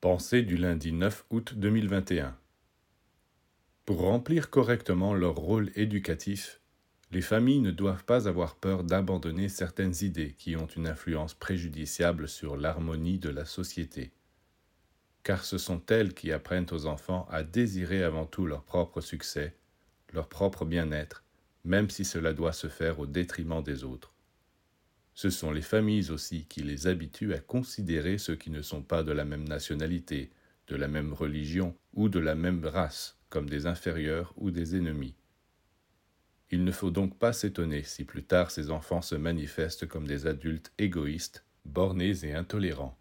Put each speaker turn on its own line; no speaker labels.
Pensée du lundi 9 août 2021 Pour remplir correctement leur rôle éducatif, les familles ne doivent pas avoir peur d'abandonner certaines idées qui ont une influence préjudiciable sur l'harmonie de la société, car ce sont elles qui apprennent aux enfants à désirer avant tout leur propre succès, leur propre bien-être, même si cela doit se faire au détriment des autres. Ce sont les familles aussi qui les habituent à considérer ceux qui ne sont pas de la même nationalité, de la même religion ou de la même race comme des inférieurs ou des ennemis. Il ne faut donc pas s'étonner si plus tard ces enfants se manifestent comme des adultes égoïstes, bornés et intolérants.